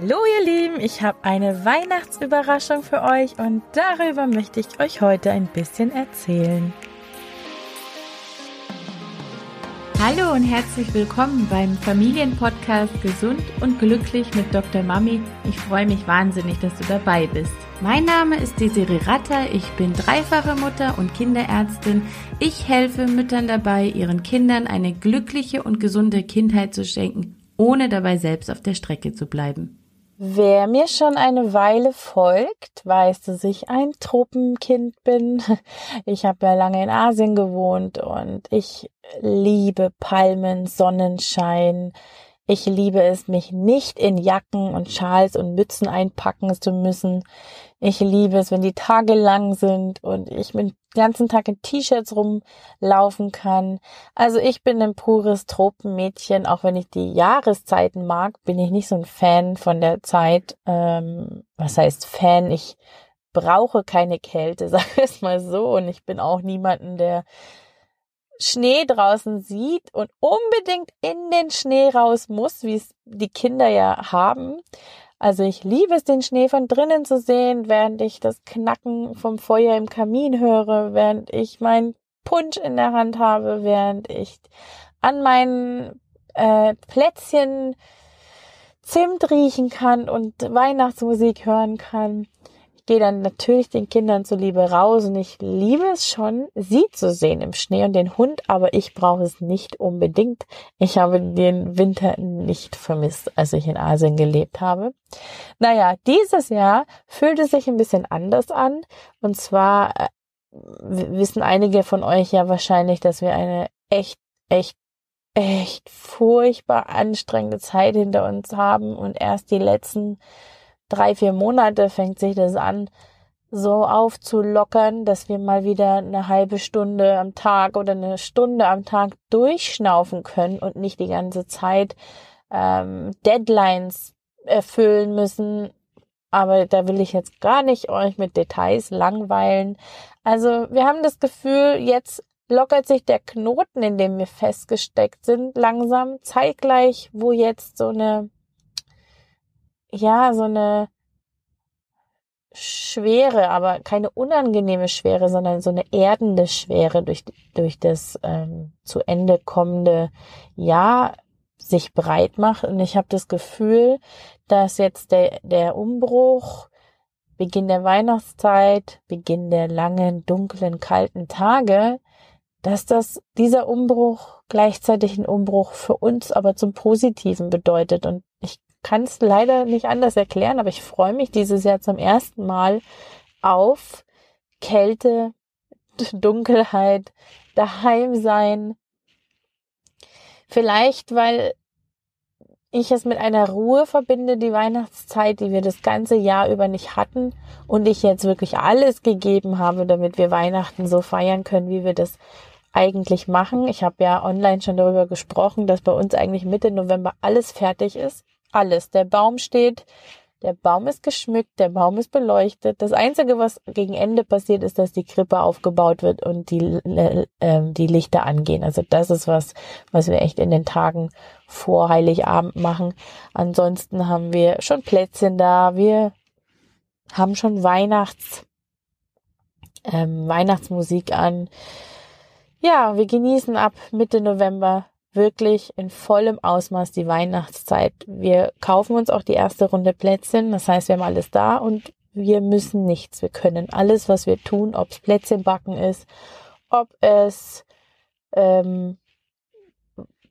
Hallo ihr Lieben, ich habe eine Weihnachtsüberraschung für euch und darüber möchte ich euch heute ein bisschen erzählen. Hallo und herzlich willkommen beim Familienpodcast Gesund und Glücklich mit Dr. Mami. Ich freue mich wahnsinnig, dass du dabei bist. Mein Name ist Desiree Ratter, ich bin dreifache Mutter und Kinderärztin. Ich helfe Müttern dabei, ihren Kindern eine glückliche und gesunde Kindheit zu schenken, ohne dabei selbst auf der Strecke zu bleiben. Wer mir schon eine Weile folgt, weiß, dass ich ein Tropenkind bin. Ich habe ja lange in Asien gewohnt und ich liebe Palmen, Sonnenschein. Ich liebe es, mich nicht in Jacken und Schals und Mützen einpacken zu müssen. Ich liebe es, wenn die Tage lang sind und ich den ganzen Tag in T-Shirts rumlaufen kann. Also ich bin ein pures Tropenmädchen, auch wenn ich die Jahreszeiten mag, bin ich nicht so ein Fan von der Zeit. Ähm, was heißt Fan? Ich brauche keine Kälte, sag ich es mal so. Und ich bin auch niemanden, der Schnee draußen sieht und unbedingt in den Schnee raus muss, wie es die Kinder ja haben. Also ich liebe es, den Schnee von drinnen zu sehen, während ich das Knacken vom Feuer im Kamin höre, während ich mein Punsch in der Hand habe, während ich an meinen äh, Plätzchen Zimt riechen kann und Weihnachtsmusik hören kann gehe dann natürlich den Kindern zuliebe raus und ich liebe es schon, sie zu sehen im Schnee und den Hund, aber ich brauche es nicht unbedingt. Ich habe den Winter nicht vermisst, als ich in Asien gelebt habe. Naja, dieses Jahr fühlt es sich ein bisschen anders an und zwar äh, wissen einige von euch ja wahrscheinlich, dass wir eine echt, echt echt furchtbar anstrengende Zeit hinter uns haben und erst die letzten drei, vier Monate fängt sich das an, so aufzulockern, dass wir mal wieder eine halbe Stunde am Tag oder eine Stunde am Tag durchschnaufen können und nicht die ganze Zeit ähm, Deadlines erfüllen müssen. Aber da will ich jetzt gar nicht euch mit Details langweilen. Also wir haben das Gefühl, jetzt lockert sich der Knoten, in dem wir festgesteckt sind, langsam zeitgleich, wo jetzt so eine ja, so eine Schwere, aber keine unangenehme Schwere, sondern so eine erdende Schwere durch, durch das ähm, zu Ende kommende Jahr sich breit macht. Und ich habe das Gefühl, dass jetzt der, der Umbruch, Beginn der Weihnachtszeit, Beginn der langen, dunklen, kalten Tage, dass das dieser Umbruch gleichzeitig ein Umbruch für uns aber zum Positiven bedeutet. Und kann es leider nicht anders erklären, aber ich freue mich dieses Jahr zum ersten Mal auf Kälte, Dunkelheit, daheim sein. Vielleicht, weil ich es mit einer Ruhe verbinde, die Weihnachtszeit, die wir das ganze Jahr über nicht hatten und ich jetzt wirklich alles gegeben habe, damit wir Weihnachten so feiern können, wie wir das eigentlich machen. Ich habe ja online schon darüber gesprochen, dass bei uns eigentlich Mitte November alles fertig ist alles. Der Baum steht, der Baum ist geschmückt, der Baum ist beleuchtet. Das Einzige, was gegen Ende passiert, ist, dass die Krippe aufgebaut wird und die, äh, die Lichter angehen. Also das ist was, was wir echt in den Tagen vor Heiligabend machen. Ansonsten haben wir schon Plätzchen da. Wir haben schon Weihnachts, ähm, Weihnachtsmusik an. Ja, wir genießen ab Mitte November wirklich in vollem Ausmaß die Weihnachtszeit. Wir kaufen uns auch die erste Runde Plätzchen, das heißt, wir haben alles da und wir müssen nichts. Wir können alles, was wir tun, ob es Plätzchen backen ist, ob es, ähm,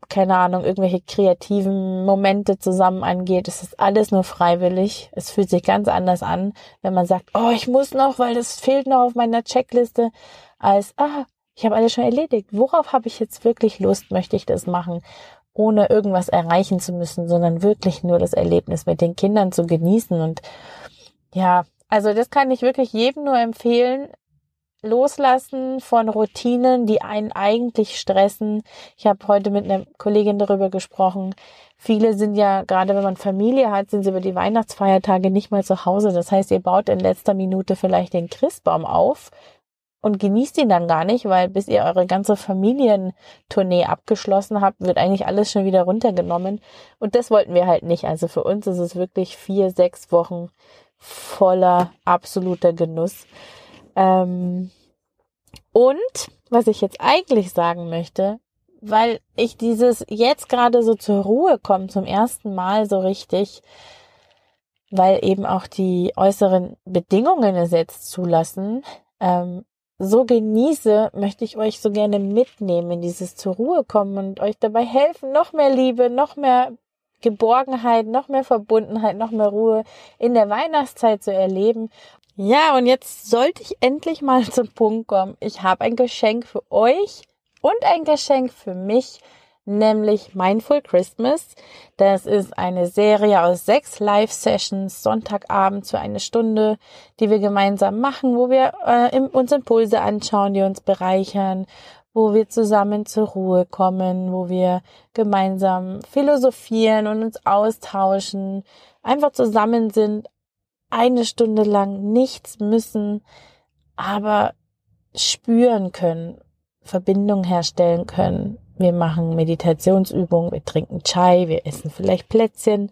keine Ahnung, irgendwelche kreativen Momente zusammen angeht. Es ist alles nur freiwillig. Es fühlt sich ganz anders an, wenn man sagt, oh, ich muss noch, weil das fehlt noch auf meiner Checkliste, als, ah, ich habe alles schon erledigt. Worauf habe ich jetzt wirklich Lust? Möchte ich das machen, ohne irgendwas erreichen zu müssen, sondern wirklich nur das Erlebnis mit den Kindern zu genießen? Und ja, also das kann ich wirklich jedem nur empfehlen. Loslassen von Routinen, die einen eigentlich stressen. Ich habe heute mit einer Kollegin darüber gesprochen. Viele sind ja, gerade wenn man Familie hat, sind sie über die Weihnachtsfeiertage nicht mal zu Hause. Das heißt, ihr baut in letzter Minute vielleicht den Christbaum auf und genießt ihn dann gar nicht, weil bis ihr eure ganze Familientournee abgeschlossen habt, wird eigentlich alles schon wieder runtergenommen. Und das wollten wir halt nicht. Also für uns ist es wirklich vier, sechs Wochen voller absoluter Genuss. Ähm und was ich jetzt eigentlich sagen möchte, weil ich dieses jetzt gerade so zur Ruhe kommen zum ersten Mal so richtig, weil eben auch die äußeren Bedingungen es jetzt zulassen, ähm, so genieße, möchte ich euch so gerne mitnehmen in dieses zur Ruhe kommen und euch dabei helfen, noch mehr Liebe, noch mehr Geborgenheit, noch mehr Verbundenheit, noch mehr Ruhe in der Weihnachtszeit zu erleben. Ja, und jetzt sollte ich endlich mal zum Punkt kommen. Ich habe ein Geschenk für euch und ein Geschenk für mich, nämlich Mindful Christmas. Das ist eine Serie aus sechs Live-Sessions, Sonntagabend zu einer Stunde, die wir gemeinsam machen, wo wir äh, uns Impulse anschauen, die uns bereichern, wo wir zusammen zur Ruhe kommen, wo wir gemeinsam philosophieren und uns austauschen, einfach zusammen sind, eine Stunde lang nichts müssen, aber spüren können, Verbindung herstellen können, wir machen Meditationsübungen, wir trinken Chai, wir essen vielleicht Plätzchen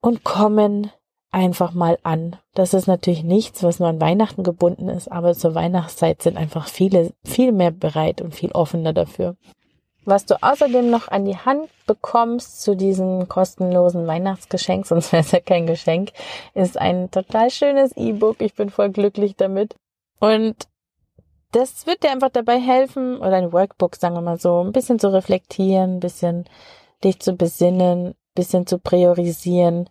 und kommen einfach mal an. Das ist natürlich nichts, was nur an Weihnachten gebunden ist, aber zur Weihnachtszeit sind einfach viele viel mehr bereit und viel offener dafür. Was du außerdem noch an die Hand bekommst zu diesem kostenlosen Weihnachtsgeschenk, sonst wäre es ja kein Geschenk, ist ein total schönes E-Book. Ich bin voll glücklich damit. Und das wird dir einfach dabei helfen, oder ein Workbook, sagen wir mal so, ein bisschen zu reflektieren, ein bisschen dich zu besinnen, ein bisschen zu priorisieren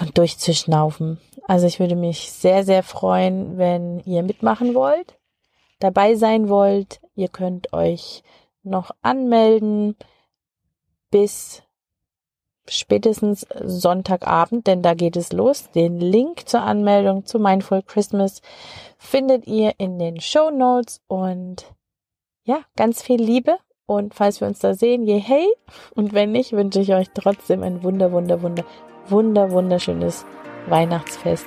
und durchzuschnaufen. Also ich würde mich sehr, sehr freuen, wenn ihr mitmachen wollt, dabei sein wollt. Ihr könnt euch noch anmelden bis spätestens Sonntagabend, denn da geht es los. Den Link zur Anmeldung zu Mindful Christmas findet ihr in den Show Notes und ja, ganz viel Liebe. Und falls wir uns da sehen, je hey. Und wenn nicht, wünsche ich euch trotzdem ein wunder, wunder, wunder, wunder, wunderschönes Weihnachtsfest.